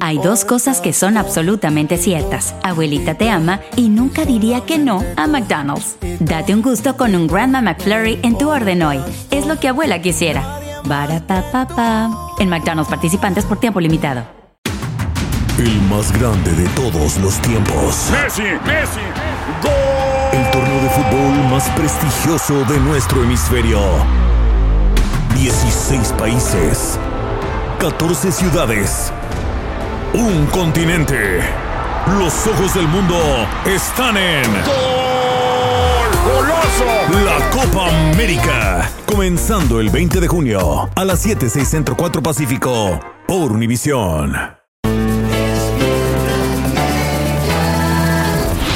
Hay dos cosas que son absolutamente ciertas. Abuelita te ama y nunca diría que no a McDonald's. Date un gusto con un Grandma McFlurry en tu orden hoy. Es lo que abuela quisiera. pa En McDonald's participantes por tiempo limitado. El más grande de todos los tiempos. Messi, Messi, gol. El torneo de fútbol más prestigioso de nuestro hemisferio. 16 países. 14 ciudades un continente. Los ojos del mundo están en. ¡Gol! ¡Goloso! La Copa América. Comenzando el 20 de junio a las 7, 6 Centro 4 Pacífico por Univisión.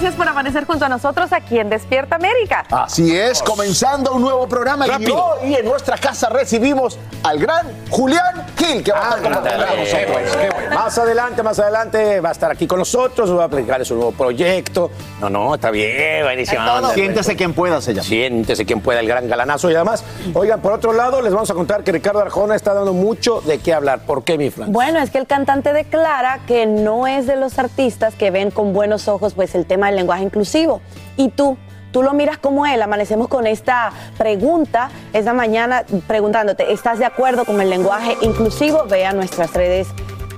Gracias por amanecer junto a nosotros aquí en Despierta América. Así es, comenzando un nuevo programa y hoy en nuestra casa recibimos al gran Julián Gil, que va a estar con nosotros. Más adelante, más adelante va a estar aquí con nosotros, va a aplicar su nuevo proyecto. No, no, está bien, buenísimo. Siéntese quien pueda, se llama. Siéntese quien pueda, el gran galanazo y además. Oigan, por otro lado, les vamos a contar que Ricardo Arjona está dando mucho de qué hablar. ¿Por qué, mi Fran? Bueno, es que el cantante declara que no es de los artistas que ven con buenos ojos pues el tema del lenguaje inclusivo. Y tú, tú lo miras como él. Amanecemos con esta pregunta esta mañana preguntándote, ¿estás de acuerdo con el lenguaje inclusivo? Vea nuestras redes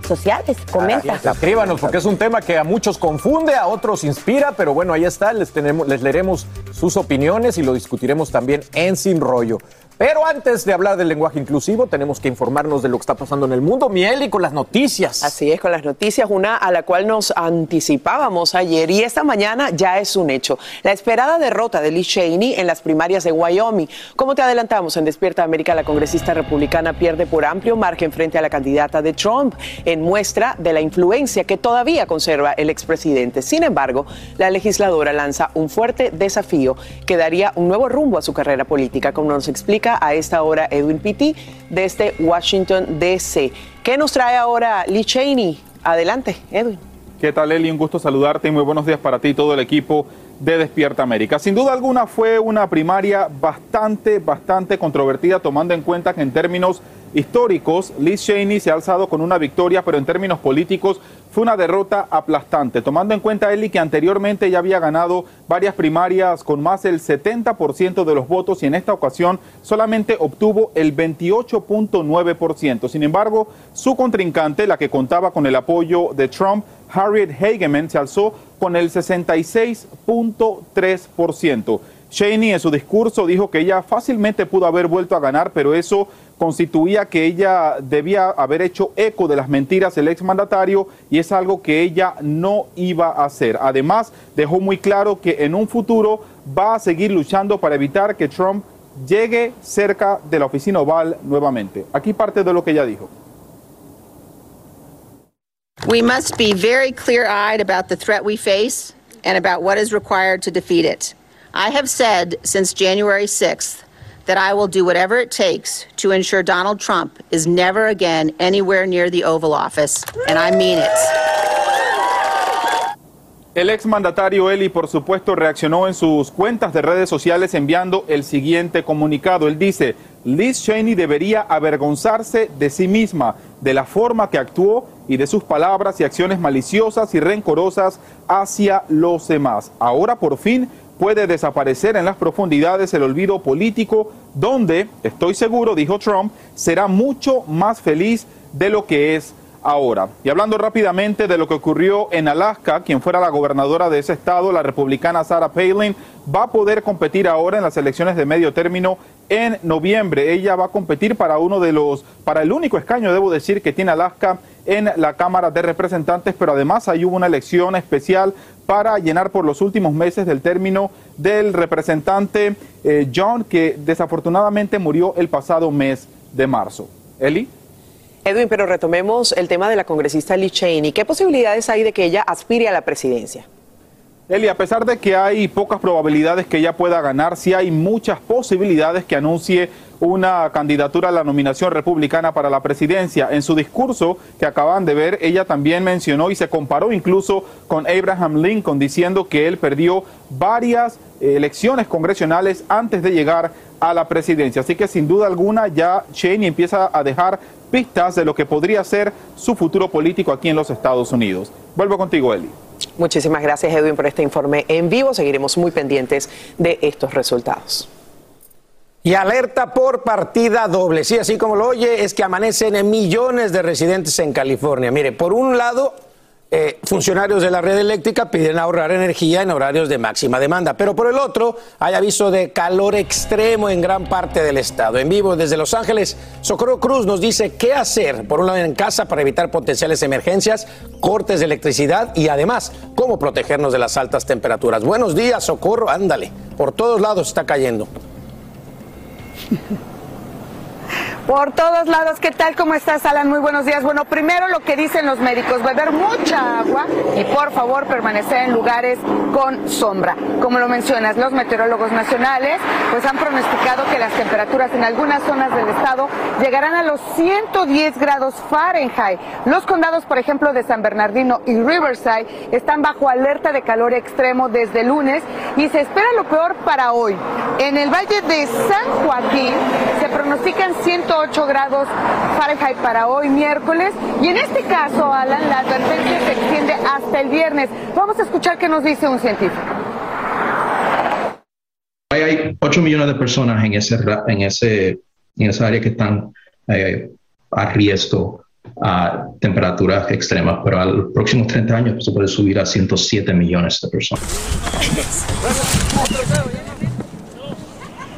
sociales, comenta. Escríbanos, porque es un tema que a muchos confunde, a otros inspira, pero bueno, ahí está, les, tenemos, les leeremos sus opiniones y lo discutiremos también en Sin Rollo. Pero antes de hablar del lenguaje inclusivo, tenemos que informarnos de lo que está pasando en el mundo, Miel, y con las noticias. Así es, con las noticias, una a la cual nos anticipábamos ayer y esta mañana ya es un hecho. La esperada derrota de Lee Cheney en las primarias de Wyoming. Como te adelantamos en Despierta América, la congresista republicana pierde por amplio margen frente a la candidata de Trump, en muestra de la influencia que todavía conserva el expresidente. Sin embargo, la legisladora lanza un fuerte desafío que daría un nuevo rumbo a su carrera política, como nos explica a esta hora Edwin Pitti desde Washington, D.C. ¿Qué nos trae ahora Lee Cheney? Adelante, Edwin. ¿Qué tal, Eli? Un gusto saludarte y muy buenos días para ti y todo el equipo de Despierta América. Sin duda alguna fue una primaria bastante, bastante controvertida, tomando en cuenta que en términos históricos, Liz Cheney se ha alzado con una victoria, pero en términos políticos fue una derrota aplastante, tomando en cuenta Eli que anteriormente ya había ganado varias primarias con más del 70% de los votos y en esta ocasión solamente obtuvo el 28.9%. Sin embargo, su contrincante, la que contaba con el apoyo de Trump, Harriet Hageman, se alzó con el 66.3%. Cheney en su discurso dijo que ella fácilmente pudo haber vuelto a ganar, pero eso constituía que ella debía haber hecho eco de las mentiras del exmandatario y es algo que ella no iba a hacer. Además, dejó muy claro que en un futuro va a seguir luchando para evitar que Trump llegue cerca de la oficina oval nuevamente. Aquí parte de lo que ella dijo. We must be very clear-eyed about the threat we face and about what is required to defeat it. I have said since January 6th that I will do whatever it takes to ensure Donald Trump is never again anywhere near the Oval Office, and I mean it. El exmandatario Eli, por supuesto, reaccionó en sus cuentas de redes sociales enviando el siguiente comunicado. Él dice, Liz Cheney debería avergonzarse de sí misma, de la forma que actuó y de sus palabras y acciones maliciosas y rencorosas hacia los demás. Ahora por fin puede desaparecer en las profundidades el olvido político, donde, estoy seguro, dijo Trump, será mucho más feliz de lo que es ahora. Y hablando rápidamente de lo que ocurrió en Alaska, quien fuera la gobernadora de ese estado, la republicana Sarah Palin, va a poder competir ahora en las elecciones de medio término en noviembre. Ella va a competir para uno de los, para el único escaño, debo decir, que tiene Alaska en la Cámara de Representantes, pero además hay hubo una elección especial para llenar por los últimos meses del término del representante eh, John, que desafortunadamente murió el pasado mes de marzo. Eli. Edwin, pero retomemos el tema de la congresista Lee Cheney. ¿Qué posibilidades hay de que ella aspire a la presidencia? Eli, a pesar de que hay pocas probabilidades que ella pueda ganar, sí hay muchas posibilidades que anuncie una candidatura a la nominación republicana para la presidencia. En su discurso que acaban de ver, ella también mencionó y se comparó incluso con Abraham Lincoln, diciendo que él perdió varias elecciones congresionales antes de llegar a la presidencia. Así que sin duda alguna ya Cheney empieza a dejar pistas de lo que podría ser su futuro político aquí en los Estados Unidos. Vuelvo contigo, Eli. Muchísimas gracias, Edwin, por este informe en vivo. Seguiremos muy pendientes de estos resultados. Y alerta por partida doble. Sí, así como lo oye, es que amanecen en millones de residentes en California. Mire, por un lado, eh, funcionarios de la red eléctrica piden ahorrar energía en horarios de máxima demanda, pero por el otro, hay aviso de calor extremo en gran parte del estado. En vivo desde Los Ángeles, Socorro Cruz nos dice qué hacer, por un lado en casa, para evitar potenciales emergencias, cortes de electricidad y además cómo protegernos de las altas temperaturas. Buenos días, Socorro, ándale, por todos lados está cayendo. Yeah. Por todos lados, ¿qué tal? ¿Cómo estás, Alan? Muy buenos días. Bueno, primero lo que dicen los médicos, beber mucha agua y por favor permanecer en lugares con sombra. Como lo mencionas, los meteorólogos nacionales pues han pronosticado que las temperaturas en algunas zonas del estado llegarán a los 110 grados Fahrenheit. Los condados, por ejemplo, de San Bernardino y Riverside están bajo alerta de calor extremo desde lunes y se espera lo peor para hoy. En el valle de San Joaquín se pronostican 108 grados Fahrenheit para hoy miércoles y en este caso, Alan, la advertencia se extiende hasta el viernes. Vamos a escuchar qué nos dice un científico. Hay 8 millones de personas en, ese, en, ese, en esa área que están eh, a riesgo a temperaturas extremas, pero a los próximos 30 años se puede subir a 107 millones de personas.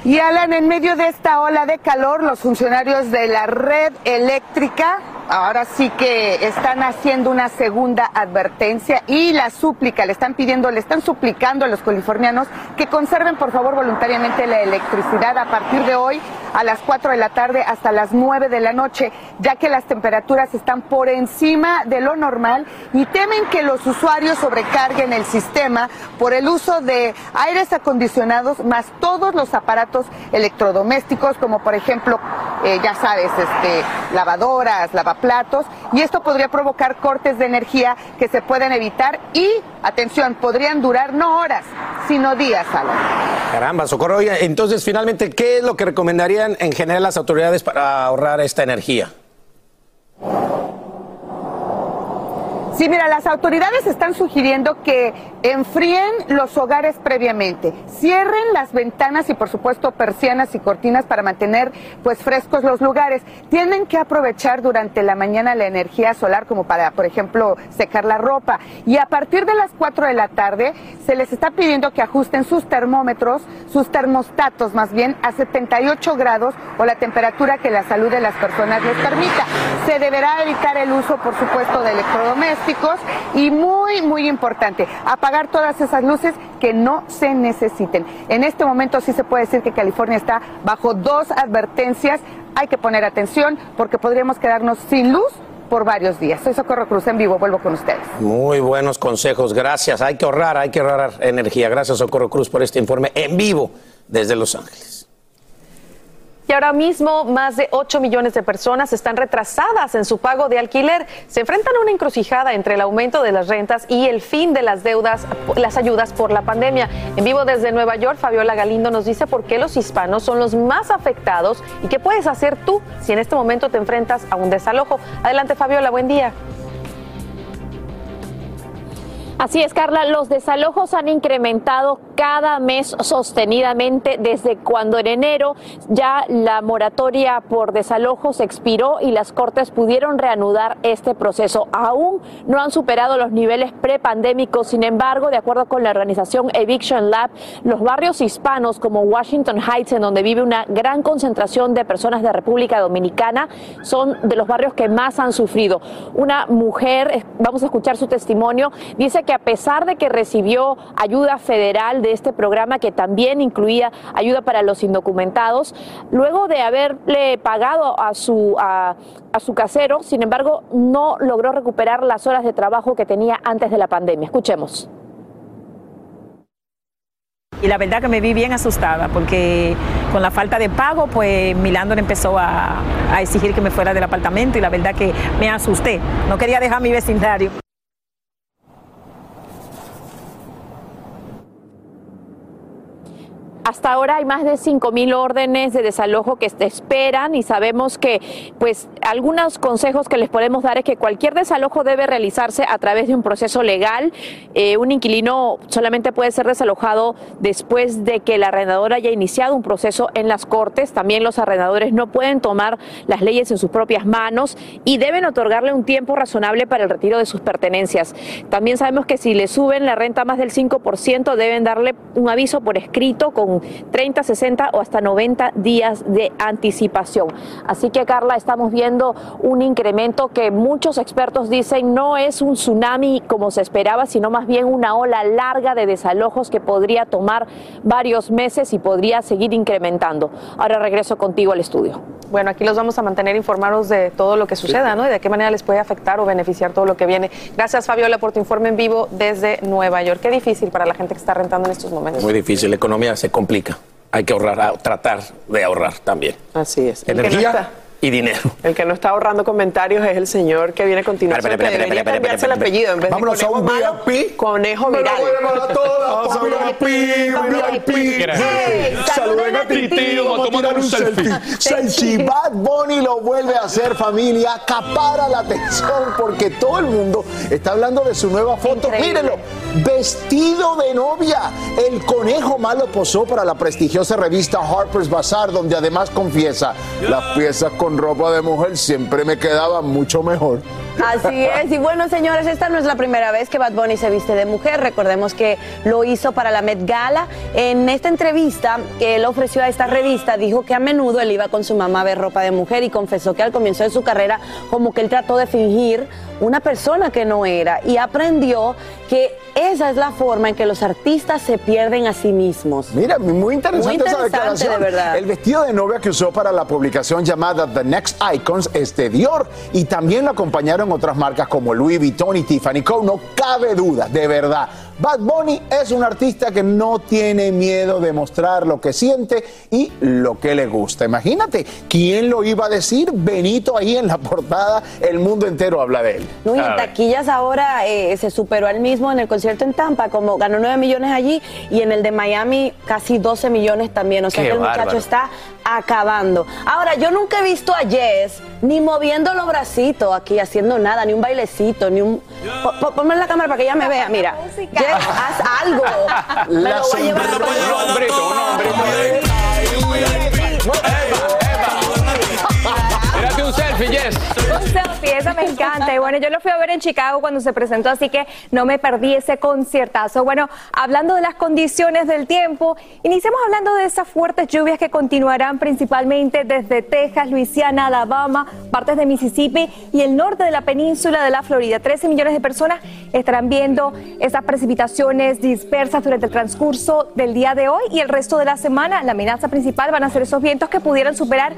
Y Alan, en medio de esta ola de calor, los funcionarios de la red eléctrica ahora sí que están haciendo una segunda advertencia y la súplica, le están pidiendo, le están suplicando a los californianos que conserven por favor voluntariamente la electricidad a partir de hoy a las 4 de la tarde hasta las 9 de la noche, ya que las temperaturas están por encima de lo normal y temen que los usuarios sobrecarguen el sistema por el uso de aires acondicionados más todos los aparatos electrodomésticos como por ejemplo, eh, ya sabes, este, lavadoras, lavadoras platos y esto podría provocar cortes de energía que se pueden evitar y, atención, podrían durar no horas, sino días, Alan. Caramba, Socorro. Entonces, finalmente, ¿qué es lo que recomendarían en general las autoridades para ahorrar esta energía? Sí, mira, las autoridades están sugiriendo que enfríen los hogares previamente, cierren las ventanas y por supuesto persianas y cortinas para mantener pues frescos los lugares. Tienen que aprovechar durante la mañana la energía solar como para, por ejemplo, secar la ropa y a partir de las 4 de la tarde se les está pidiendo que ajusten sus termómetros, sus termostatos más bien a 78 grados o la temperatura que la salud de las personas les permita. Se deberá evitar el uso, por supuesto, de electrodomésticos y muy, muy importante, apagar todas esas luces que no se necesiten. En este momento sí se puede decir que California está bajo dos advertencias. Hay que poner atención porque podríamos quedarnos sin luz por varios días. Soy Socorro Cruz en vivo, vuelvo con ustedes. Muy buenos consejos, gracias. Hay que ahorrar, hay que ahorrar energía. Gracias Socorro Cruz por este informe en vivo desde Los Ángeles. Ahora mismo más de 8 millones de personas están retrasadas en su pago de alquiler. Se enfrentan a una encrucijada entre el aumento de las rentas y el fin de las deudas, las ayudas por la pandemia. En vivo desde Nueva York, Fabiola Galindo nos dice por qué los hispanos son los más afectados y qué puedes hacer tú si en este momento te enfrentas a un desalojo. Adelante Fabiola, buen día. Así es, Carla, los desalojos han incrementado cada mes sostenidamente desde cuando en enero ya la moratoria por desalojos expiró y las Cortes pudieron reanudar este proceso. Aún no han superado los niveles prepandémicos, sin embargo, de acuerdo con la organización Eviction Lab, los barrios hispanos como Washington Heights, en donde vive una gran concentración de personas de República Dominicana, son de los barrios que más han sufrido. Una mujer, vamos a escuchar su testimonio, dice que a pesar de que recibió ayuda federal de este programa que también incluía ayuda para los indocumentados, luego de haberle pagado a su, a, su casero, sin embargo, no logró recuperar las horas de trabajo que tenía antes de la pandemia. Escuchemos. Y la verdad que me vi bien asustada porque con la falta de pago, pues Milandor empezó a, a exigir que me fuera del apartamento y la verdad que me asusté. No quería dejar mi vecindario. Hasta ahora hay más de 5.000 órdenes de desalojo que esperan y sabemos que pues algunos consejos que les podemos dar es que cualquier desalojo debe realizarse a través de un proceso legal. Eh, un inquilino solamente puede ser desalojado después de que el arrendador haya iniciado un proceso en las cortes. También los arrendadores no pueden tomar las leyes en sus propias manos y deben otorgarle un tiempo razonable para el retiro de sus pertenencias. También sabemos que si le suben la renta más del 5% deben darle un aviso por escrito con 30, 60 o hasta 90 días de anticipación. Así que Carla, estamos viendo un incremento que muchos expertos dicen no es un tsunami como se esperaba, sino más bien una ola larga de desalojos que podría tomar varios meses y podría seguir incrementando. Ahora regreso contigo al estudio. Bueno, aquí los vamos a mantener informados de todo lo que suceda, ¿no? Y de qué manera les puede afectar o beneficiar todo lo que viene. Gracias, Fabiola, por tu informe en vivo desde Nueva York. Qué difícil para la gente que está rentando en estos momentos. Muy difícil, la economía se complica. Hay que ahorrar, tratar de ahorrar también. Así es. Que no Energía está- y dinero. El que no está ahorrando comentarios es el señor que viene a continuación. Espera, espera, que espera, debería cambiarse el apellido en vez Vámonos de a un malo, VIP. conejo Me lo viral. vuelvan a todas, VIP, VIP. Saluden a Titi, vamos a tirar un selfie. Si Bad Bunny lo vuelve a hacer, familia, acapara la atención porque todo el mundo está hablando de su nueva foto. Mírenlo, vestido de novia. El conejo malo posó para la prestigiosa revista Harper's Bazaar, donde además confiesa, las piezas con ropa de mujer siempre me quedaban mucho mejor. Así es. Y bueno, señores, esta no es la primera vez que Bad Bunny se viste de mujer. Recordemos que lo hizo para la Met Gala. En esta entrevista que él ofreció a esta revista, dijo que a menudo él iba con su mamá a ver ropa de mujer y confesó que al comienzo de su carrera, como que él trató de fingir una persona que no era y aprendió que esa es la forma en que los artistas se pierden a sí mismos. Mira, muy interesante, Muy interesante, esa declaración. de verdad. El vestido de novia que usó para la publicación llamada The Next Icons es de Dior y también lo acompañaron otras marcas como Louis Vuitton y Tiffany Co. No cabe duda, de verdad. Bad Bunny es un artista que no tiene miedo de mostrar lo que siente y lo que le gusta. Imagínate, ¿quién lo iba a decir? Benito ahí en la portada, el mundo entero habla de él. No, y en taquillas ahora eh, se superó al mismo en el concierto en Tampa, como ganó 9 millones allí, y en el de Miami casi 12 millones también. O sea Qué que el muchacho está acabando. Ahora, yo nunca he visto a Jess ni moviendo los bracitos aquí, haciendo nada, ni un bailecito, ni un. Po- Ponme en la cámara para que ella me vea. Mira, Jess, haz algo. Me lo voy a llevar a Un hombrito, un hombrito. Tírate un selfie, Jess. Un selfie, esa me encanta. Y bueno, yo lo fui a ver en Chicago cuando se presentó, así que no me perdí ese conciertazo. Bueno, hablando de las condiciones del tiempo, iniciamos hablando de esas fuertes lluvias que continuarán principalmente desde Texas, Luisiana, Alabama, partes de Mississippi y el norte de la península de la Florida. 13 millones de personas estarán viendo esas precipitaciones dispersas durante el transcurso del día de hoy y el resto de la semana. La amenaza principal van a ser esos vientos que pudieran superar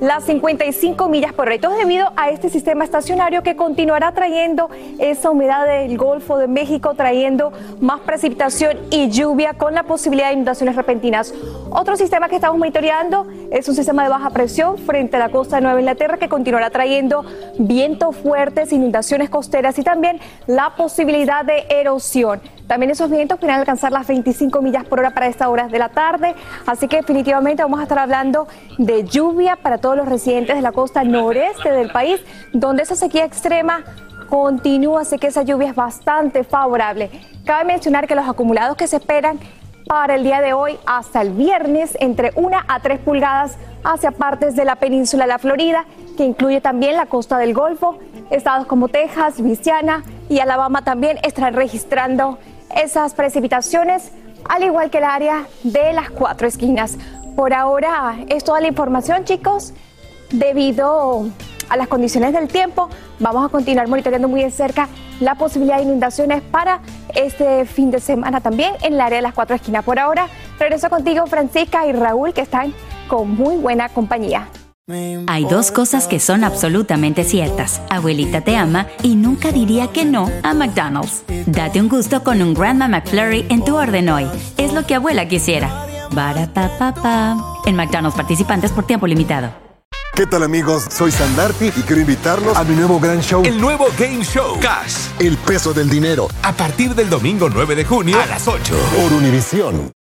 las 55 millas por hora. Y todo debido a este sistema estacionario que continuará trayendo esa humedad del Golfo de México, trayendo más precipitación y lluvia con la posibilidad de inundaciones repentinas. Otro sistema que estamos monitoreando es un sistema de baja presión frente a la costa de Nueva Inglaterra que continuará trayendo vientos fuertes, inundaciones costeras y también la posibilidad de erosión. También esos vientos podrían alcanzar las 25 millas por hora para esta hora de la tarde, así que definitivamente vamos a estar hablando de lluvia para todos los residentes de la costa noreste del país, donde esa sequía extrema continúa, así que esa lluvia es bastante favorable. Cabe mencionar que los acumulados que se esperan para el día de hoy hasta el viernes entre 1 a 3 pulgadas hacia partes de la península de la Florida, que incluye también la costa del Golfo. Estados como Texas, Luisiana y Alabama también estarán registrando esas precipitaciones, al igual que el área de las cuatro esquinas. Por ahora es toda la información, chicos. Debido a las condiciones del tiempo, vamos a continuar monitoreando muy de cerca la posibilidad de inundaciones para este fin de semana también en el área de las cuatro esquinas. Por ahora, regreso contigo, Francisca y Raúl, que están con muy buena compañía. Hay dos cosas que son absolutamente ciertas. Abuelita te ama y nunca diría que no a McDonald's. Date un gusto con un Grandma McFlurry en tu orden hoy. Es lo que abuela quisiera. Barata En McDonald's participantes por tiempo limitado. ¿Qué tal amigos? Soy Sandarti y quiero invitarlos a mi nuevo gran show. El nuevo Game Show. Cash. El peso del dinero. A partir del domingo 9 de junio a las 8. Por Univisión.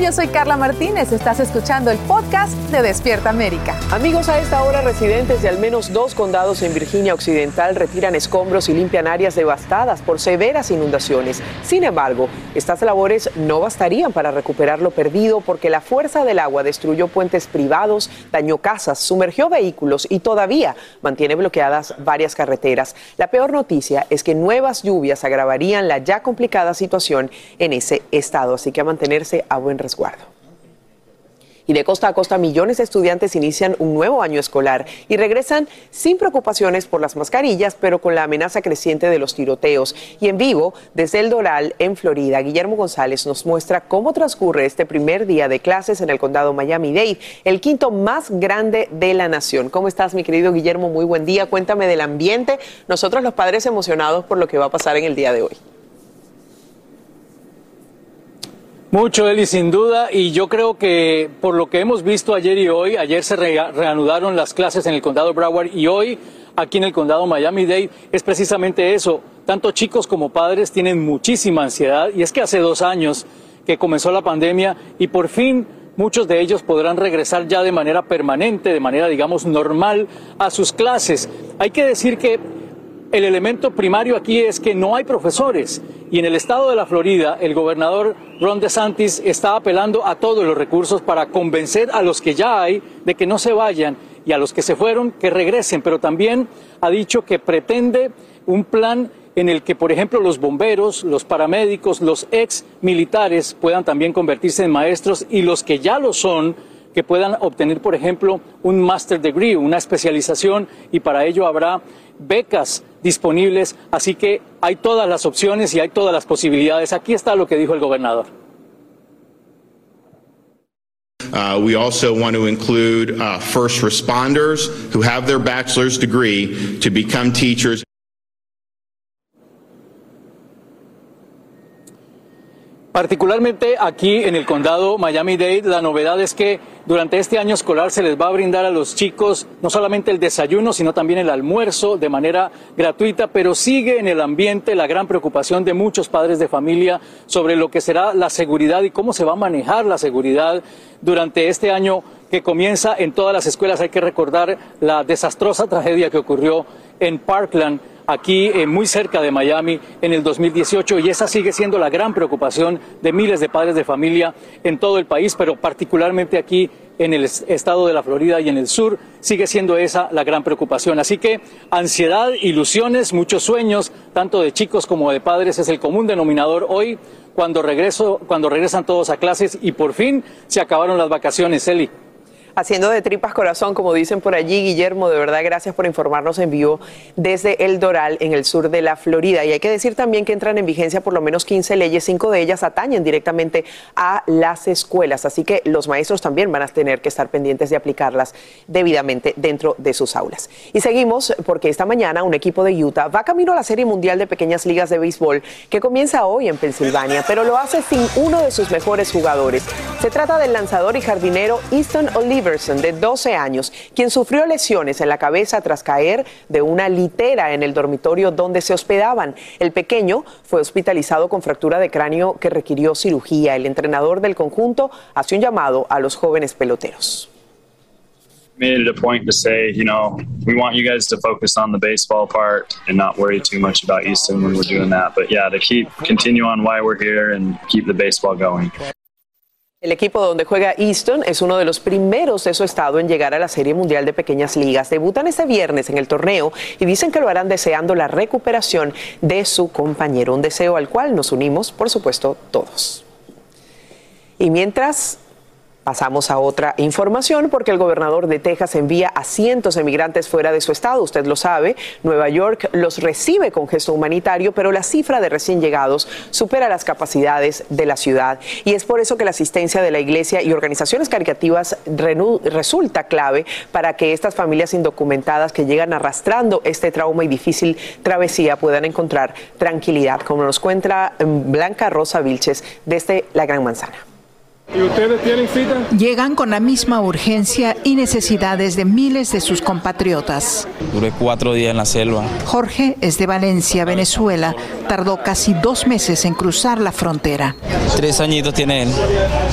Yo soy Carla Martínez. Estás escuchando el podcast de Despierta América. Amigos, a esta hora residentes de al menos dos condados en Virginia Occidental retiran escombros y limpian áreas devastadas por severas inundaciones. Sin embargo, estas labores no bastarían para recuperar lo perdido porque la fuerza del agua destruyó puentes privados, dañó casas, sumergió vehículos y todavía mantiene bloqueadas varias carreteras. La peor noticia es que nuevas lluvias agravarían la ya complicada situación en ese estado, así que a mantenerse a buen Y de costa a costa, millones de estudiantes inician un nuevo año escolar y regresan sin preocupaciones por las mascarillas, pero con la amenaza creciente de los tiroteos. Y en vivo, desde el Doral, en Florida, Guillermo González nos muestra cómo transcurre este primer día de clases en el condado Miami-Dade, el quinto más grande de la nación. ¿Cómo estás, mi querido Guillermo? Muy buen día. Cuéntame del ambiente. Nosotros, los padres, emocionados por lo que va a pasar en el día de hoy. Mucho, Eli, sin duda, y yo creo que por lo que hemos visto ayer y hoy, ayer se reanudaron las clases en el condado Broward y hoy aquí en el condado Miami-Dade es precisamente eso. Tanto chicos como padres tienen muchísima ansiedad y es que hace dos años que comenzó la pandemia y por fin muchos de ellos podrán regresar ya de manera permanente, de manera digamos normal a sus clases. Hay que decir que el elemento primario aquí es que no hay profesores. Y en el estado de la Florida el gobernador Ron DeSantis está apelando a todos los recursos para convencer a los que ya hay de que no se vayan y a los que se fueron que regresen, pero también ha dicho que pretende un plan en el que, por ejemplo, los bomberos, los paramédicos, los ex militares puedan también convertirse en maestros y los que ya lo son, que puedan obtener, por ejemplo, un master degree, una especialización, y para ello habrá becas disponibles, así que hay todas las opciones y hay todas las posibilidades. Aquí está lo que dijo el gobernador. Uh, we also want to include uh, first responders who have their bachelor's degree to become teachers. Particularmente aquí en el condado Miami-Dade, la novedad es que durante este año escolar se les va a brindar a los chicos no solamente el desayuno, sino también el almuerzo de manera gratuita, pero sigue en el ambiente la gran preocupación de muchos padres de familia sobre lo que será la seguridad y cómo se va a manejar la seguridad durante este año que comienza en todas las escuelas. Hay que recordar la desastrosa tragedia que ocurrió en Parkland aquí eh, muy cerca de Miami en el 2018 y esa sigue siendo la gran preocupación de miles de padres de familia en todo el país, pero particularmente aquí en el estado de la Florida y en el sur, sigue siendo esa la gran preocupación. Así que ansiedad, ilusiones, muchos sueños, tanto de chicos como de padres, es el común denominador hoy cuando, regreso, cuando regresan todos a clases y por fin se acabaron las vacaciones, Eli haciendo de tripas corazón, como dicen por allí, Guillermo, de verdad gracias por informarnos en vivo desde El Doral, en el sur de la Florida. Y hay que decir también que entran en vigencia por lo menos 15 leyes, cinco de ellas atañen directamente a las escuelas, así que los maestros también van a tener que estar pendientes de aplicarlas debidamente dentro de sus aulas. Y seguimos porque esta mañana un equipo de Utah va camino a la Serie Mundial de Pequeñas Ligas de Béisbol que comienza hoy en Pensilvania, pero lo hace sin uno de sus mejores jugadores. Se trata del lanzador y jardinero Easton Oliver de 12 años, quien sufrió lesiones en la cabeza tras caer de una litera en el dormitorio donde se hospedaban. El pequeño fue hospitalizado con fractura de cráneo que requirió cirugía. El entrenador del conjunto hace un llamado a los jóvenes peloteros. made it a point to say, you know, we want you guys to focus on the baseball part and not worry too much about Easton when we're doing that. But yeah, to keep continue on why we're here and keep the baseball going. El equipo donde juega Easton es uno de los primeros de su estado en llegar a la Serie Mundial de Pequeñas Ligas. Debutan este viernes en el torneo y dicen que lo harán deseando la recuperación de su compañero, un deseo al cual nos unimos, por supuesto, todos. Y mientras Pasamos a otra información porque el gobernador de Texas envía a cientos de migrantes fuera de su estado. Usted lo sabe, Nueva York los recibe con gesto humanitario, pero la cifra de recién llegados supera las capacidades de la ciudad. Y es por eso que la asistencia de la iglesia y organizaciones caricativas resulta clave para que estas familias indocumentadas que llegan arrastrando este trauma y difícil travesía puedan encontrar tranquilidad, como nos cuenta mm, Blanca Rosa Vilches desde la Gran Manzana. ¿Y ustedes tienen cita? Llegan con la misma urgencia y necesidades de miles de sus compatriotas. Duré cuatro días en la selva. Jorge es de Valencia, Venezuela. Tardó casi dos meses en cruzar la frontera. Tres añitos tiene él.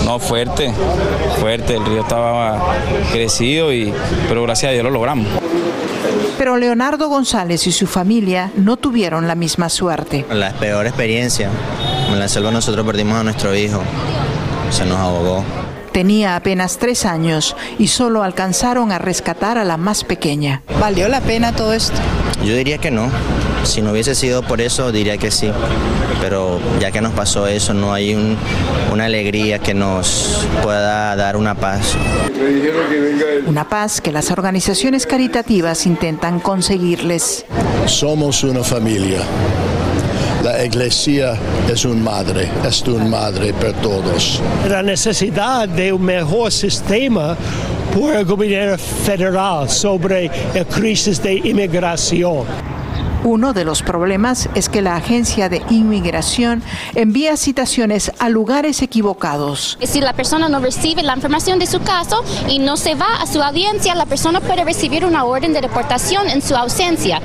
No, fuerte, fuerte. El río estaba crecido, y, pero gracias a Dios lo logramos. Pero Leonardo González y su familia no tuvieron la misma suerte. La peor experiencia. En la selva nosotros perdimos a nuestro hijo se nos ahogó. Tenía apenas tres años y solo alcanzaron a rescatar a la más pequeña. ¿Valió la pena todo esto? Yo diría que no. Si no hubiese sido por eso, diría que sí. Pero ya que nos pasó eso, no hay una alegría que nos pueda dar una paz. Una paz que las organizaciones caritativas intentan conseguirles. Somos una familia la iglesia es un madre, es un madre para todos. La necesidad de un mejor sistema por el gobierno federal sobre la crisis de inmigración. Uno de los problemas es que la agencia de inmigración envía citaciones a lugares equivocados. Si la persona no recibe la información de su caso y no se va a su audiencia, la persona puede recibir una orden de deportación en su ausencia.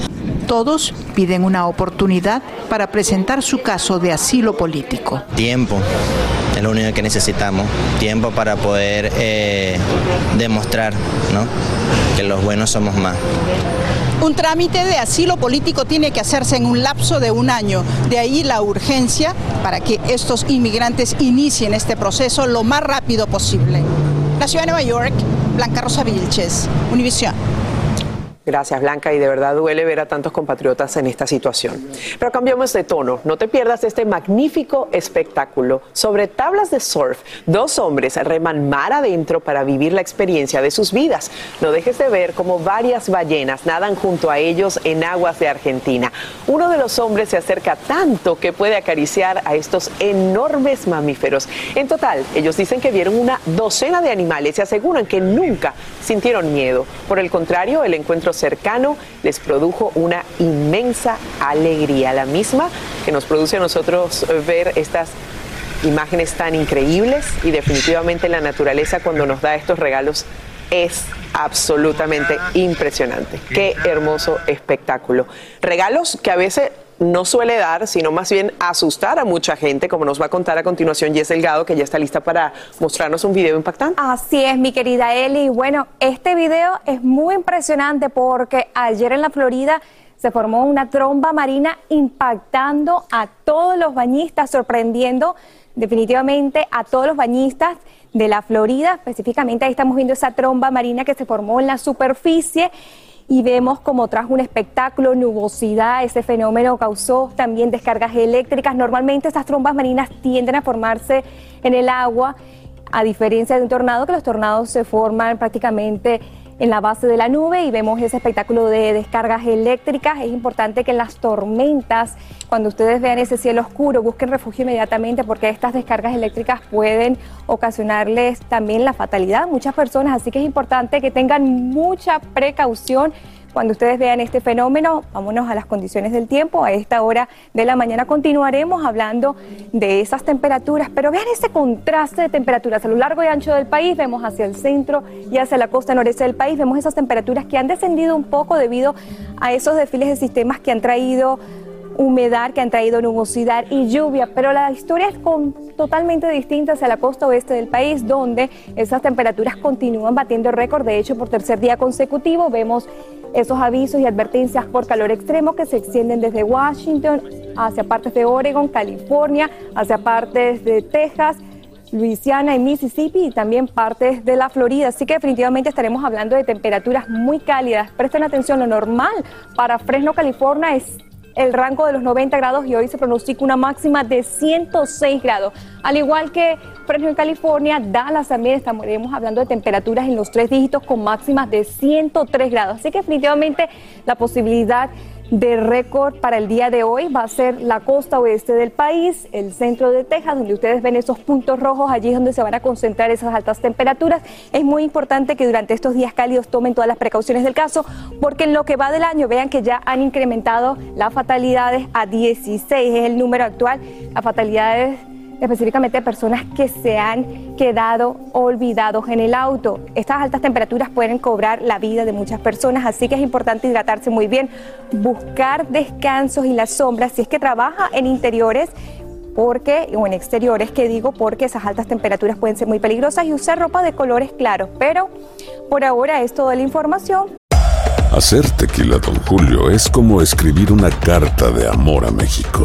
Todos piden una oportunidad para presentar su caso de asilo político. Tiempo es lo único que necesitamos. Tiempo para poder eh, demostrar que los buenos somos más. Un trámite de asilo político tiene que hacerse en un lapso de un año. De ahí la urgencia para que estos inmigrantes inicien este proceso lo más rápido posible. La ciudad de Nueva York, Blanca Rosa Vilches, Univisión. Gracias, Blanca, y de verdad duele ver a tantos compatriotas en esta situación. Pero cambiamos de tono. No te pierdas este magnífico espectáculo sobre tablas de surf. Dos hombres reman mar adentro para vivir la experiencia de sus vidas. No dejes de ver cómo varias ballenas nadan junto a ellos en aguas de Argentina. Uno de los hombres se acerca tanto que puede acariciar a estos enormes mamíferos. En total, ellos dicen que vieron una docena de animales y aseguran que nunca sintieron miedo. Por el contrario, el encuentro cercano les produjo una inmensa alegría, la misma que nos produce a nosotros ver estas imágenes tan increíbles y definitivamente la naturaleza cuando nos da estos regalos es absolutamente impresionante. Qué hermoso espectáculo. Regalos que a veces no suele dar, sino más bien asustar a mucha gente, como nos va a contar a continuación Jess Delgado, que ya está lista para mostrarnos un video impactante. Así es, mi querida Eli. Bueno, este video es muy impresionante porque ayer en la Florida se formó una tromba marina impactando a todos los bañistas, sorprendiendo definitivamente a todos los bañistas de la Florida. Específicamente ahí estamos viendo esa tromba marina que se formó en la superficie y vemos como trajo un espectáculo, nubosidad, ese fenómeno causó también descargas eléctricas. Normalmente estas trombas marinas tienden a formarse en el agua, a diferencia de un tornado, que los tornados se forman prácticamente en la base de la nube y vemos ese espectáculo de descargas eléctricas. Es importante que en las tormentas, cuando ustedes vean ese cielo oscuro, busquen refugio inmediatamente porque estas descargas eléctricas pueden ocasionarles también la fatalidad a muchas personas. Así que es importante que tengan mucha precaución cuando ustedes vean este fenómeno, vámonos a las condiciones del tiempo. A esta hora de la mañana continuaremos hablando de esas temperaturas, pero vean ese contraste de temperaturas a lo largo y ancho del país. Vemos hacia el centro y hacia la costa noreste del país. Vemos esas temperaturas que han descendido un poco debido a esos desfiles de sistemas que han traído humedad, que han traído nubosidad y lluvia, pero la historia es con, totalmente distinta hacia la costa oeste del país, donde esas temperaturas continúan batiendo récord. De hecho, por tercer día consecutivo vemos esos avisos y advertencias por calor extremo que se extienden desde Washington hacia partes de Oregon, California, hacia partes de Texas. Luisiana y Mississippi y también partes de la Florida. Así que definitivamente estaremos hablando de temperaturas muy cálidas. Presten atención, lo normal para Fresno, California es el rango de los 90 grados y hoy se pronostica una máxima de 106 grados. Al igual que Fresno en California, Dallas también estaremos hablando de temperaturas en los tres dígitos con máximas de 103 grados. Así que definitivamente la posibilidad de récord para el día de hoy va a ser la costa oeste del país, el centro de Texas, donde ustedes ven esos puntos rojos, allí es donde se van a concentrar esas altas temperaturas. Es muy importante que durante estos días cálidos tomen todas las precauciones del caso, porque en lo que va del año vean que ya han incrementado las fatalidades a 16, es el número actual, las fatalidades específicamente personas que se han quedado olvidados en el auto. Estas altas temperaturas pueden cobrar la vida de muchas personas, así que es importante hidratarse muy bien, buscar descansos y las sombras si es que trabaja en interiores porque o en exteriores que digo porque esas altas temperaturas pueden ser muy peligrosas y usar ropa de colores claros, pero por ahora es toda la información. Hacer tequila Don Julio es como escribir una carta de amor a México.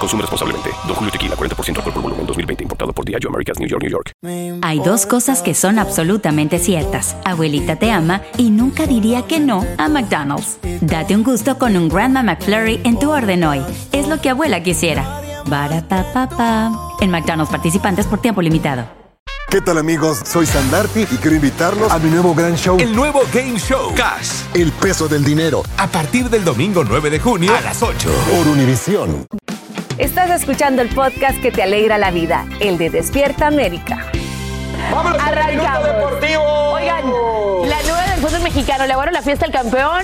Consume responsablemente. Don Julio Tequila, 40% alcohol por volumen, 2020. Importado por Diageo Americas, New York, New York. Hay dos cosas que son absolutamente ciertas. Abuelita te ama y nunca diría que no a McDonald's. Date un gusto con un Grandma McFlurry en tu orden hoy. Es lo que abuela quisiera. Barapapapa. En McDonald's participantes por tiempo limitado. ¿Qué tal amigos? Soy Sandarti y quiero invitarlos a mi nuevo gran show. El nuevo Game Show. Cash. El peso del dinero. A partir del domingo 9 de junio a las 8. Por Univisión. Estás escuchando el podcast que te alegra la vida, el de Despierta América. ¡Vámonos Arrancamos. deportivo! Oigan, la nueva del fútbol mexicano, le la fiesta al campeón.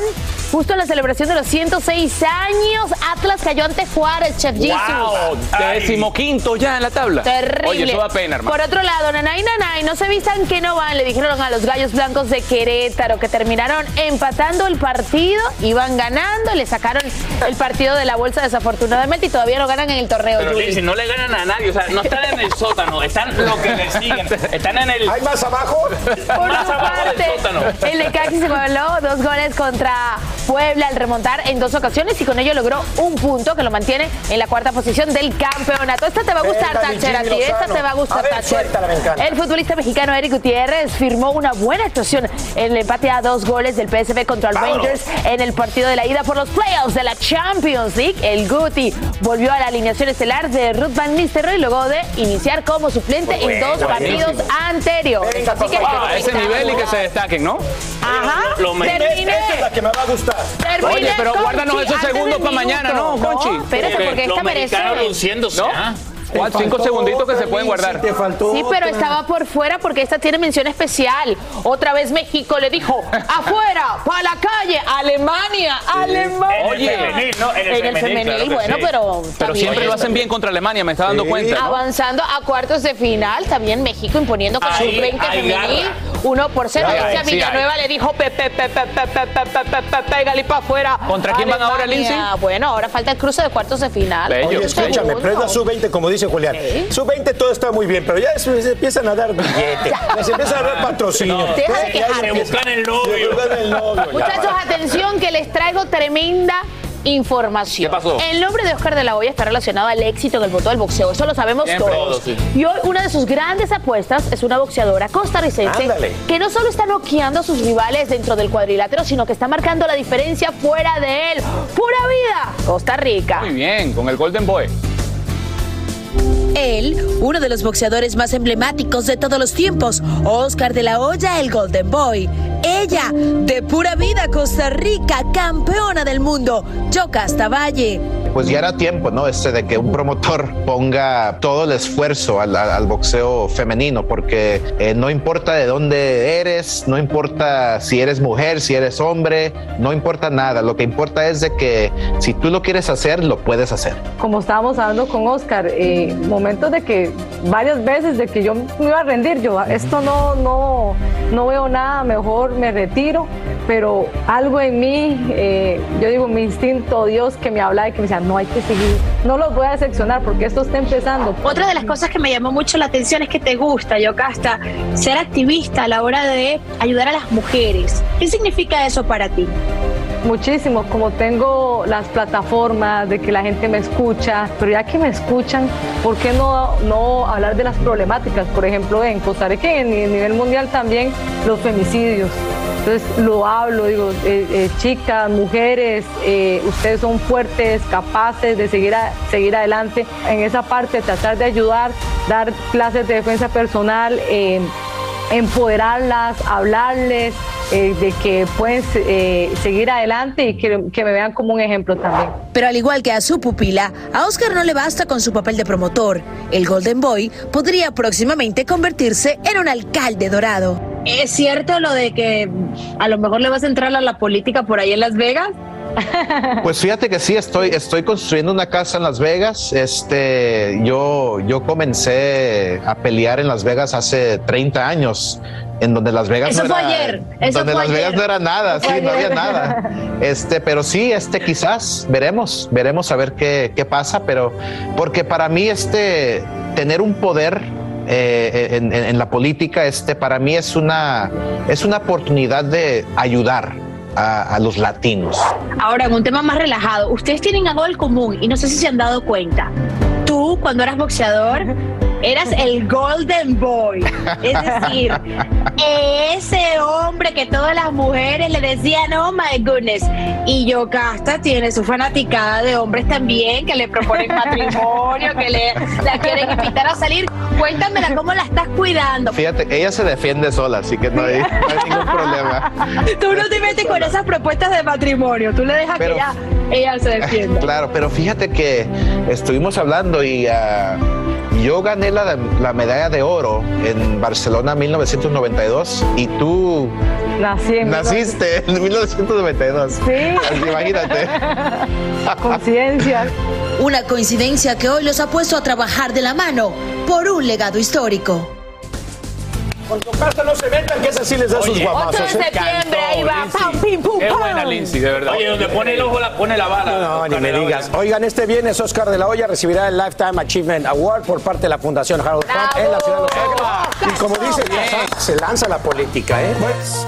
Justo en la celebración de los 106 años, Atlas cayó ante Juárez, Chef Jesus. ¡Wow! Decimoquinto ya en la tabla. Terrible. Oye, eso da pena, hermano. Por otro lado, Nanay Nanay, no se vistan que no van, le dijeron a los gallos blancos de Querétaro que terminaron empatando el partido, iban ganando, le sacaron el partido de la bolsa desafortunadamente y todavía no ganan en el torneo. Pero. Lindsay, no le ganan a nadie, o sea, no están en el sótano, están lo que le siguen. Están en el. ¿Hay más abajo? Por más su abajo del parte, sótano. el Necaxi se voló dos goles contra Puebla al remontar en dos ocasiones y con ello logró un punto que lo mantiene en la cuarta posición del campeonato. Esta te va a gustar, Venga, Thatcher, a ti. Virginia Esta te va a gustar, A ver, Thatcher. suéltala, me encanta. El futbolista mexicano Eric Gutiérrez firmó una buena actuación en el empate a dos goles del PSV contra el Vámonos. Rangers en el partido de la ida por los playoffs de la Champions League. El Guti volvió a la alineación estelar de Ruth Van Nistelrooy luego de iniciar como suplente Muy en bueno, dos partidos anteriores. Así que papá. A ese nivel y que se destaquen, ¿no? Ajá. Lo- lo- Terminé. Esta es la que me va a gustar. Terminé, Oye, pero guárdanos esos segundos para mañana, ¿no. Conchi? espérate, porque esta merece. luciéndose, ¿No? ¿ah? Cuatro, cinco segunditos que se pueden guardar. Te faltó Sí, pero otra. estaba por fuera porque esta tiene mención especial. Otra vez México le dijo, afuera, para la calle, Alemania, Alemania. Oye, En el femenil, ¿no? En el En el femenil, femenil, claro que bueno, sí. pero Pero bien. siempre lo hacen bien contra Alemania, me está dando Sí. cuenta. ¿no? Avanzando a cuartos de final, también México imponiendo con su 20 ahí femenil, garra. 1 por 0. Ahí, Alicia sí, Villanueva le dijo, pepe, pepe, pepe, pepe, pepe, pepe, pégale para afuera. ¿Contra quién van ahora. Lindsay? Bueno, ahora falta el cruce de cuartos de final. Bello. Oye, escúchame, es la sub-20, como dice Julián. Sí. Sub-20 todo está muy bien, pero ya después se empiezan a dar billete, les empiezan a dar patrocinio. Deja de ya quejarte. empiezan- buscan el novio. Se buscan el novio, Muchachos, atención que les traigo tremenda información. ¿Qué pasó? El nombre de Oscar de la Hoya está relacionado al éxito en el mundo del boxeo. Eso lo sabemos Siempre, todos. todos, sí. Y hoy una de sus grandes apuestas es una boxeadora costarricense Ándale. que no solo está noqueando a sus rivales dentro del cuadrilátero, sino que está marcando la diferencia fuera de él. ¡Pura vida! Costa Rica. Muy bien, con el Golden Boy. Él, uno de los boxeadores más emblemáticos de todos los tiempos, Oscar de la Hoya, el Golden Boy. Ella, de pura vida Costa Rica, campeona del mundo, Yocasta Valle. Pues ya era tiempo, ¿no? Este de que un promotor ponga todo el esfuerzo al, al- al boxeo femenino, porque eh, no importa de dónde eres, no importa si eres mujer, si eres hombre, no importa nada. Lo que importa es de que si tú lo quieres hacer, lo puedes hacer. como estábamos hablando con Oscar, eh, momentos momentos de que varias veces de que yo me iba a rendir, yo esto no, no, no veo nada, mejor me retiro, pero algo en mí, eh, yo digo mi instinto, Dios que me habla y que me decía, no hay que seguir, no los voy a decepcionar porque esto está empezando. Otra de las cosas que me llamó mucho la atención es que te gusta, Yocasta, ser activista a la hora de ayudar a las mujeres. ¿Qué significa eso para ti? Muchísimo, como tengo las plataformas de que la gente me escucha, pero ya que me escuchan, ¿por qué no, no hablar de las problemáticas? Por ejemplo, en Costa Rica y a nivel mundial también los femicidios. Entonces lo hablo, digo, eh, eh, chicas, mujeres, eh, ustedes son fuertes, capaces de seguir, seguir adelante en esa parte, tratar de ayudar, dar clases de defensa personal, empoderarlas, hablarles, de que pueden seguir adelante y que, que, me vean como un ejemplo también. Pero al igual que a su pupila, a Oscar no le basta con su papel de promotor. El Golden Boy podría próximamente convertirse en un alcalde dorado. ¿Es cierto lo de que a lo mejor le vas a entrar a la política por ahí en Las Vegas? Pues fíjate que sí, estoy, estoy construyendo una casa en Las Vegas. Este, yo, yo comencé a pelear en Las Vegas hace 30 años, en donde Las Vegas Eso no fue era, ayer. Eso donde fue Las Vegas no era nada, sí, no había nada. Este, pero sí, este, quizás veremos, veremos a ver qué, qué pasa, pero porque para mí este tener un poder eh, en, en- en la política, este, para mí es una, es una oportunidad de ayudar a, los latinos. Ahora, en un tema más relajado, ustedes tienen algo en común y no sé si se han dado cuenta. Tú, cuando eras boxeador, eras el Golden Boy. Es decir, ese hombre que todas las mujeres le decían, oh my goodness. Y Yocasta tiene su fanaticada de hombres también que le proponen matrimonio, que le, la quieren invitar a salir. Cuéntamela cómo la estás cuidando. Fíjate, ella se defiende sola, así que no hay, no hay ningún problema. Tú no te metes con esas propuestas de matrimonio, tú le dejas Pero- que ella, ella se defienda. Claro, pero fíjate que estuvimos hablando y ah, yo gané la, la medalla de oro en Barcelona 1992 y tú Nací en naciste en 1992. Sí. Así, imagínate. Conciencia. Una coincidencia que hoy los ha puesto a trabajar de la mano por un legado histórico. Con tu casa no se metan, que esa sí les da sus guamazos. ¿eh? septiembre, ahí va, pam, pim, pum, Qué pam. buena Lindsay, de verdad. Oye, donde pone el ojo, la, pone la bala. No, ni Oscar me de digas. Oigan, este viernes Oscar de la Hoya recibirá el Lifetime Achievement Award por parte de la Fundación Harold Trump en la ciudad de Los Ángeles. Y como dice, se lanza la política, ¿eh? Pues,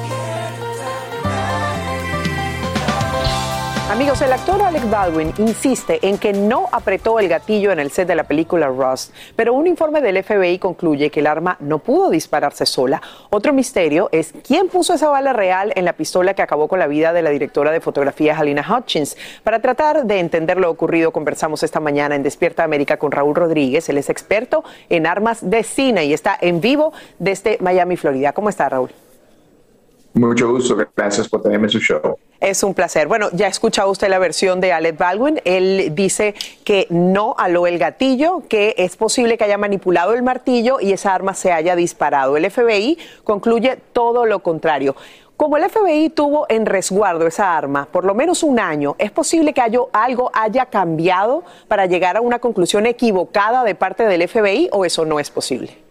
Amigos, el actor Alec Baldwin insiste en que no apretó el gatillo en el set de la película Rust, pero un informe del FBI concluye que el arma no pudo dispararse sola. Otro misterio es quién puso esa bala real en la pistola que acabó con la vida de la directora de fotografía Halina Hutchins. Para tratar de entender lo ocurrido, conversamos esta mañana en Despierta América con Raúl Rodríguez. Él es experto en armas de cine y está en vivo desde Miami, Florida. ¿Cómo está, Raúl? Mucho gusto, gracias por tenerme en su show. Es un placer. Bueno, ya ha escuchado usted la versión de Alec Baldwin. Él dice que no aló el gatillo, que es posible que haya manipulado el martillo y esa arma se haya disparado. El FBI concluye todo lo contrario. Como el FBI tuvo en resguardo esa arma por lo menos un año, ¿es posible que algo haya cambiado para llegar a una conclusión equivocada de parte del FBI o eso no es posible?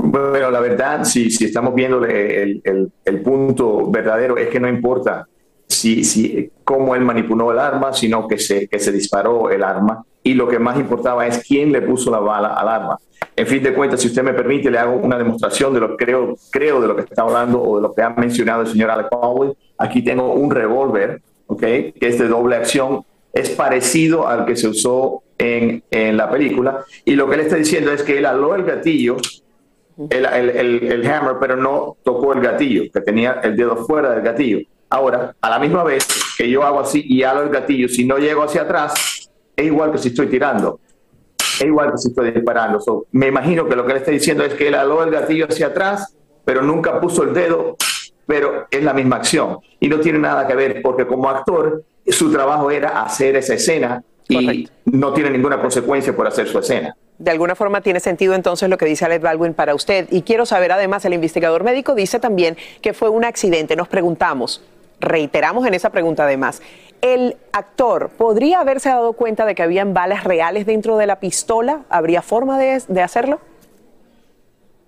Bueno, la verdad, si, si estamos viendo el, el- el punto verdadero, es que no importa si, si, cómo él manipuló el arma, sino que se, que se disparó el arma. Y lo que más importaba es quién le puso la bala al arma. En fin de cuentas, si usted me permite, le hago una demostración de lo que creo, creo de lo que está hablando o de lo que ha mencionado el señor Alec Baldwin. Aquí tengo un revólver, ¿ok? Que es de doble acción. Es parecido al que se usó en, en la película. Y lo que él está diciendo es que él aló el gatillo el, el- el- el hammer, pero no tocó el gatillo, que tenía el dedo fuera del gatillo. Ahora, a la misma vez que yo hago así y halo el gatillo, si no llego hacia atrás, es igual que si estoy tirando. Es igual que si estoy disparando. So, me imagino que lo que él está diciendo es que él aló el gatillo hacia atrás, pero nunca puso el dedo, pero es la misma acción. Y no tiene nada que ver, porque como actor, su trabajo era hacer esa escena y no tiene ninguna consecuencia por hacer su escena. De alguna forma tiene sentido entonces lo que dice Alec Baldwin para usted. Y quiero saber además, el investigador médico dice también que fue un accidente. Nos preguntamos, reiteramos en esa pregunta además, ¿El actor podría haberse dado cuenta de que habían balas reales dentro de la pistola? ¿Habría forma de, de hacerlo?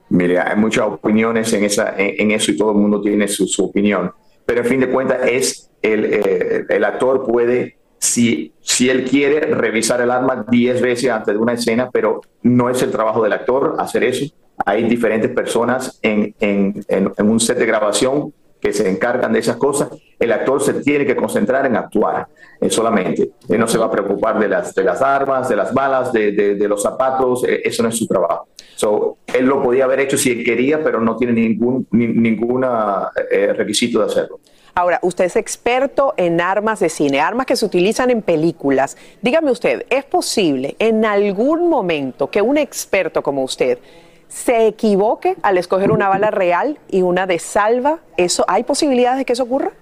Mire, hay muchas opiniones en, esa, en, eso y todo el mundo tiene su, su opinión. Pero en fin de cuentas, es el, eh, el actor puede, si, si él quiere, revisar el arma 10 veces antes de una escena, pero no es el trabajo del actor hacer eso. Hay diferentes personas en, en, en, en un set de grabación que se encargan de esas cosas, el actor se tiene que concentrar en actuar eh, solamente. Él no se va a preocupar de las, de las armas, de las balas, de, de, de los zapatos, eh, eso no es su trabajo. So, él lo podía haber hecho si él quería, pero no tiene ningún ni, ninguna, eh, requisito de hacerlo. Ahora, usted es experto en armas de cine, armas que se utilizan en películas. Dígame usted, ¿es posible en algún momento que un experto como usted se equivoque al escoger una bala real y una de salva? ¿Eso, ¿Hay posibilidades de que eso ocurra?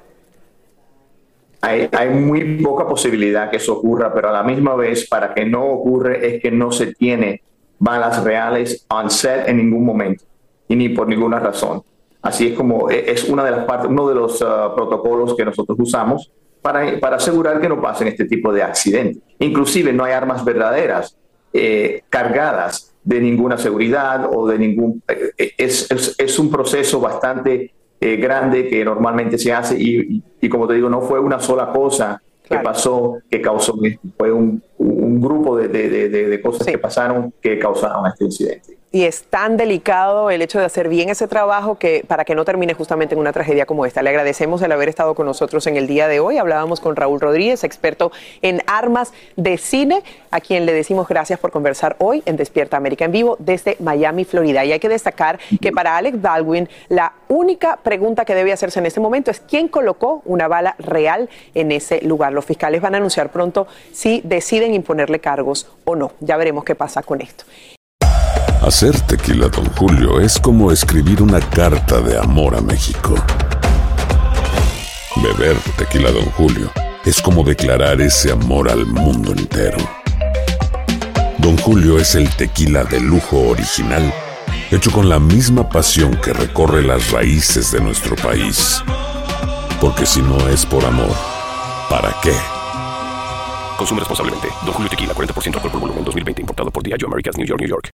Hay, hay, muy poca posibilidad que eso ocurra, pero a la misma vez, para que no ocurre, es que no se tiene balas reales on set en ningún momento y ni por ninguna razón. Así es como e, es una de las partes, uno de los uh, protocolos que nosotros usamos para, para, asegurar que no pasen este tipo de accidentes. Inclusive no hay armas verdaderas eh, cargadas de ninguna seguridad o de ningún... Eh, es, es, es, un proceso bastante eh, grande que normalmente se hace y, y, y, como te digo, no fue una sola cosa que pasó que causó esto, fue un, un grupo de, de, de, de cosas sí. que pasaron que causaron este incidente y es tan delicado el hecho de hacer bien ese trabajo que para que no termine justamente en una tragedia como esta. Le agradecemos el haber estado con nosotros en el día de hoy. Hablábamos con Raúl Rodríguez, experto en armas de cine, a quien le decimos gracias por conversar hoy en Despierta América en vivo desde Miami, Florida. Y hay que destacar que para Alex Baldwin la única pregunta que debe hacerse en este momento es quién colocó una bala real en ese lugar. Los fiscales van a anunciar pronto si deciden imponerle cargos o no. Ya veremos qué pasa con esto. Hacer tequila, Don Julio, es como escribir una carta de amor a México. Beber tequila, Don Julio, es como declarar ese amor al mundo entero. Don Julio es el tequila de lujo original, hecho con la misma pasión que recorre las raíces de nuestro país. Porque si no es por amor, ¿para qué? Consume responsablemente. Don Julio Tequila, 40% alcohol por volumen, 2020. Importado por Diageo Americas, New York, New York.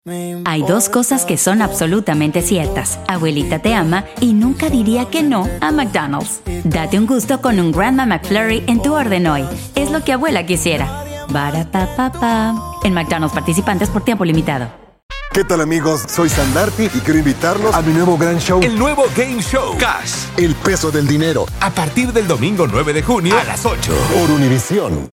Hay dos cosas que son absolutamente ciertas. Abuelita te ama y nunca diría que no a McDonald's. Date un gusto con un Grandma McFlurry en tu orden hoy. Es lo que abuela quisiera. Barapapapa. En McDonald's participantes por tiempo limitado. ¿Qué tal amigos? Soy Sandarti y quiero invitarlos a mi nuevo gran show. El nuevo Game Show. Cash. El peso del dinero. A partir del domingo 9 de junio a las 8. Por Univisión.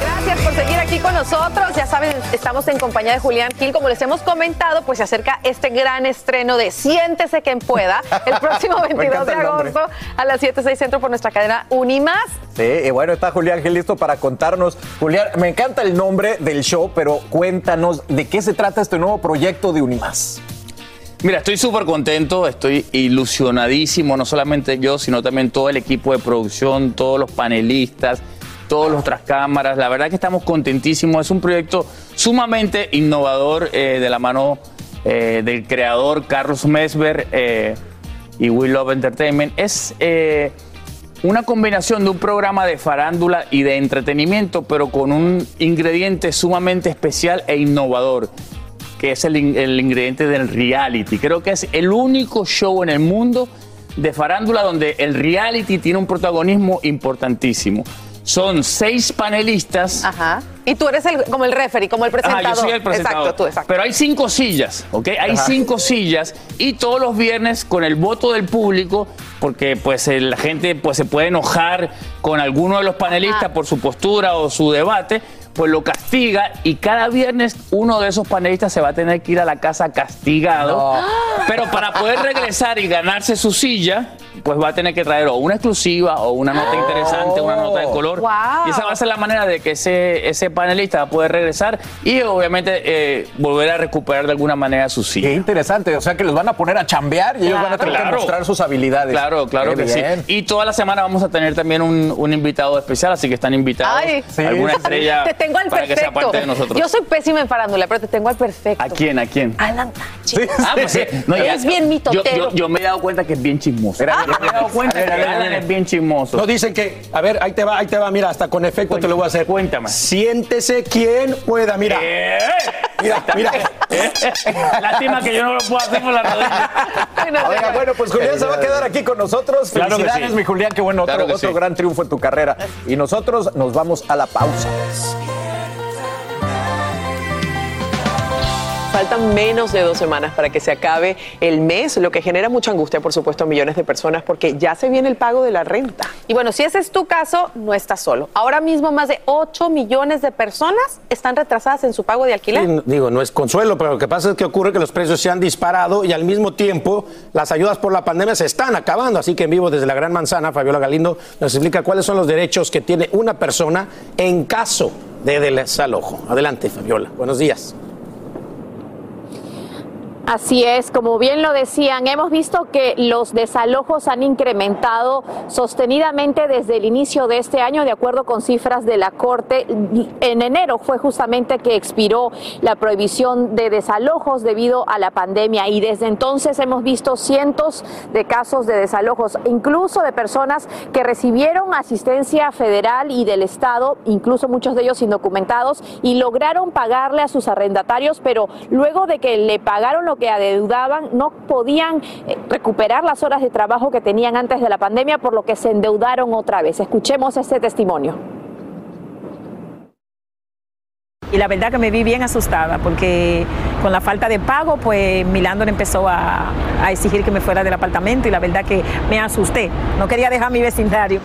Gracias por seguir aquí con nosotros. Ya saben, estamos en compañía de Julián Gil. Como les hemos comentado, pues se acerca este gran estreno de Siéntese quien pueda el próximo 22 de agosto a las 7, 6 centro por nuestra cadena Unimás. Sí, y bueno, está Julián Gil listo para contarnos. Julián, me encanta el nombre del show, pero cuéntanos de qué se trata este nuevo proyecto de Unimás. Mira, estoy súper contento, estoy ilusionadísimo, no solamente yo, sino también todo el equipo de producción, todos los panelistas, todas las otras cámaras. La verdad que estamos contentísimos. Es un proyecto sumamente innovador eh, de la mano eh, del creador Carlos Mesber eh, y We Love Entertainment. Es eh, una combinación de un programa de farándula y de entretenimiento, pero con un ingrediente sumamente especial e innovador que es el, el ingrediente del reality. Creo que es el único show en el mundo de farándula donde el reality tiene un protagonismo importantísimo. Son seis panelistas. Ajá. Y tú eres el, como el referee, como el presentador. Ah, yo soy el presentador. Exacto, tú, exacto. Pero hay cinco sillas, ¿ok? Hay Ajá. cinco sillas y todos los viernes con el voto del público, porque pues la gente pues se puede enojar con alguno de los panelistas Ajá. por su postura o su debate, pues lo castiga y cada viernes uno de esos panelistas se va a tener que ir a la casa castigado. No. Pero para poder regresar y ganarse su silla, pues va a tener que traer o una exclusiva o una nota interesante, una nota de color. Wow. Y esa va a ser la manera de que ese, ese panelista va a poder regresar y obviamente eh, volver a recuperar de alguna manera su silla. Qué interesante, o sea que los van a poner a chambear y ellos van a tener que mostrar sus habilidades. Claro, claro Qué que bien. sí. Y toda la semana vamos a tener también un, un invitado especial, así que están invitados. Ay. Sí. Alguna estrella Te tengo al para que sea perfecto. parte de nosotros. Yo soy pésima en farándula, pero te tengo al perfecto. ¿A quién? ¿A quién? Alan Táchira. Ah, pues sí. No, ya- es bien mitotero. yo, yo me he dado cuenta que es bien chismoso. Me he dado cuenta A ver, a que ver, a Alan ver. es bien chismoso. No dicen que, a ver, ahí te va, ahí te va, mira, hasta con efecto te lo voy a hacer. Cuéntame. Siéntese quien pueda, mira. Eh, Mira, mira. Lástima que yo no lo puedo hacer con la rodilla. Oiga, bueno, pues Julián se va a quedar aquí con nosotros. Claro que Felicidades, sí. mi Julián, qué bueno, otro, Claro otro sí. gran triunfo en tu carrera. Y nosotros nos vamos a la pausa. Faltan menos de dos semanas para que se acabe el mes, lo que genera mucha angustia, por supuesto, a millones de personas, porque ya se viene el pago de la renta. Y bueno, si ese es tu caso, no estás solo. Ahora mismo más de 8 millones de personas están retrasadas en su pago de alquiler. Sí, digo, no es consuelo, pero lo que pasa es que ocurre que los precios se han disparado y al mismo tiempo las ayudas por la pandemia se están acabando. Así que en vivo desde la Gran Manzana, Fabiola Galindo nos explica cuáles son los derechos que tiene una persona en caso de desalojo. Adelante, Fabiola. Buenos días. Así es, como bien lo decían, hemos visto que los desalojos han incrementado sostenidamente desde el inicio de este año, de acuerdo con cifras de la Corte. En enero fue justamente que expiró la prohibición de desalojos debido a la pandemia y desde entonces hemos visto cientos de casos de desalojos, incluso de personas que recibieron asistencia federal y del Estado, incluso muchos de ellos indocumentados, y lograron pagarle a sus arrendatarios, pero luego de que le pagaron lo que adeudaban, no podían eh, recuperar las horas de trabajo que tenían antes de la pandemia, por lo que se endeudaron otra vez. Escuchemos este testimonio. Y la verdad que me vi bien asustada porque con la falta de pago, pues Milando empezó a exigir que me fuera del apartamento y la verdad que me asusté. No quería dejar mi vecindario.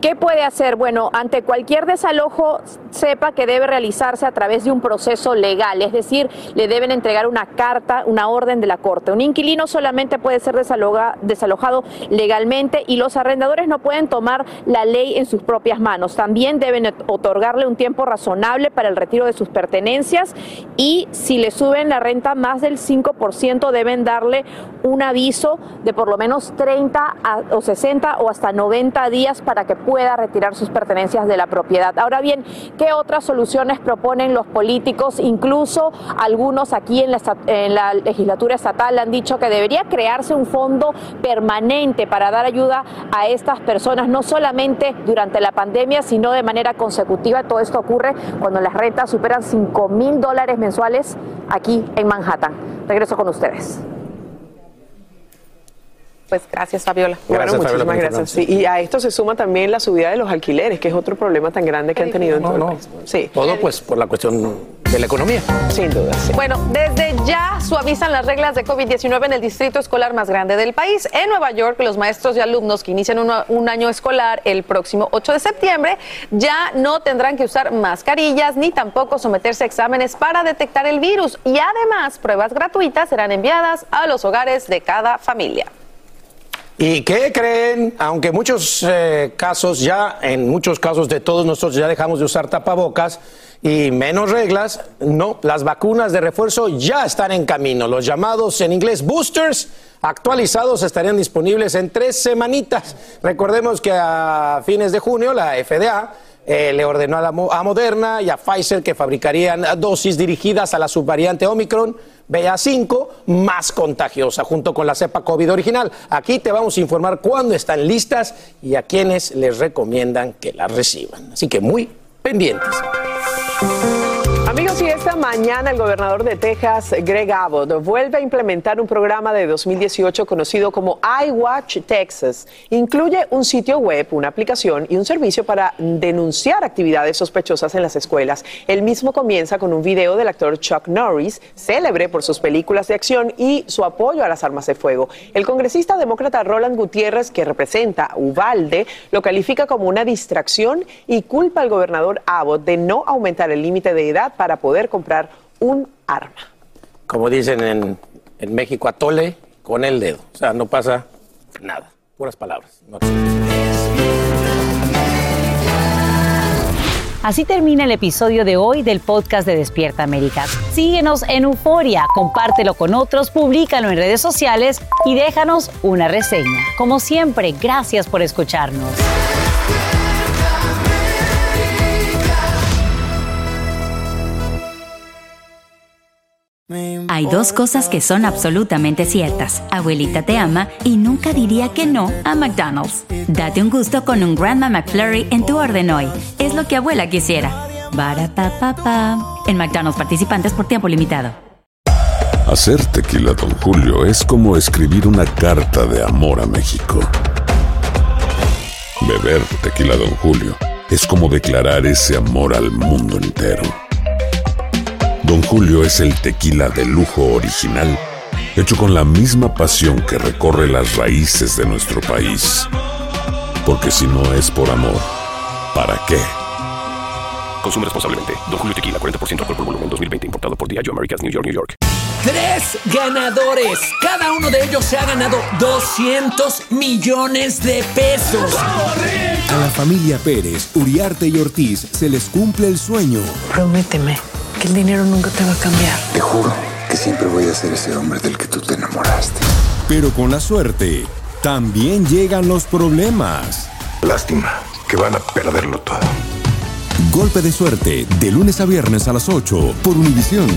¿Qué puede hacer? Bueno, ante cualquier desalojo, sepa que debe realizarse a través de un proceso legal, es decir, le deben entregar una carta, una orden de la Corte. Un inquilino solamente puede ser desalojado legalmente y los arrendadores no pueden tomar la ley en sus propias manos. También deben ot- otorgarle un tiempo razonable para el retiro de sus pertenencias y si le suben la renta más del 5%, deben darle un aviso de por lo menos 30 a- o 60 o hasta 90 días para que pueda retirar sus pertenencias de la propiedad. Ahora bien, ¿qué otras soluciones proponen los políticos? Incluso algunos aquí en la, legislatura estatal han dicho que debería crearse un fondo permanente para dar ayuda a estas personas, no solamente durante la pandemia, sino de manera consecutiva. Todo esto ocurre cuando las rentas superan 5 mil dólares mensuales aquí en Manhattan. Regreso con ustedes. Pues gracias, Fabiola. Bueno, Gracias, Fabiola, muchísimas gracias. Sí, y a esto se suma también la subida de los alquileres, que es otro problema tan grande que han tenido en todo el país. Sí, Todo pues por la cuestión de la economía. sin duda. sí. Bueno, desde ya suavizan las reglas de COVID-19 en el distrito escolar más grande del país. En Nueva York, los maestros y alumnos que inician una- un año escolar el próximo 8 de septiembre ya no tendrán que usar mascarillas ni tampoco someterse a exámenes para detectar el virus. Y además, pruebas gratuitas serán enviadas a los hogares de cada familia. ¿Y qué creen? Aunque muchos eh, casos ya, en muchos casos de todos nosotros ya dejamos de usar tapabocas y menos reglas, no, las vacunas de refuerzo ya están en camino. Los llamados en inglés boosters actualizados estarían disponibles en tres semanitas. Recordemos que a fines de junio la FDA eh, le ordenó a, la a Moderna y a Pfizer que fabricarían dosis dirigidas a la subvariante Omicron BA5 más contagiosa junto con la cepa COVID original. Aquí te vamos a informar cuándo están listas y a quienes les recomiendan que las reciban. Así que muy pendientes. Esta mañana el gobernador de Texas, Greg Abbott, vuelve a implementar un programa de 2018 conocido como iWatch Texas. Incluye un sitio web, una aplicación y un servicio para denunciar actividades sospechosas en las escuelas. El mismo comienza con un video del actor Chuck Norris, célebre por sus películas de acción y su apoyo a las armas de fuego. El congresista demócrata Roland Gutiérrez, que representa Uvalde, lo califica como una distracción y culpa al gobernador Abbott de no aumentar el límite de edad para poder comprar un arma. Como dicen en en México atole con el dedo. O sea, no pasa nada. Puras palabras. No Así termina el episodio de hoy del podcast de Despierta América. Síguenos en Euforia, compártelo con otros, públicalo en redes sociales y déjanos una reseña. Como siempre, gracias por escucharnos. Hay dos cosas que son absolutamente ciertas. Abuelita te ama y nunca diría que no a McDonald's. Date un gusto con un Grandma McFlurry en tu orden hoy. Es lo que abuela quisiera. Barata En McDonald's participantes por tiempo limitado. Hacer tequila, Don Julio, es como escribir una carta de amor a México. Beber tequila, Don Julio, es como declarar ese amor al mundo entero. Don Julio es el tequila de lujo original, hecho con la misma pasión que recorre las raíces de nuestro país. Porque si no es por amor, ¿para qué? Consume responsablemente. Don Julio Tequila, 40% alcohol por volumen, 2020. Importado por Diageo Americas, New York, New York. Tres ganadores. Cada uno de ellos se ha ganado 200 millones de pesos. A la familia Pérez, Uriarte y Ortiz se les cumple el sueño. Prométeme que el dinero nunca te va a cambiar. Te juro que siempre voy a ser ese hombre del que tú te enamoraste. Pero con la suerte, también llegan los problemas. Lástima que van a perderlo todo. Golpe de suerte, de lunes a viernes a las 8 por Univisión.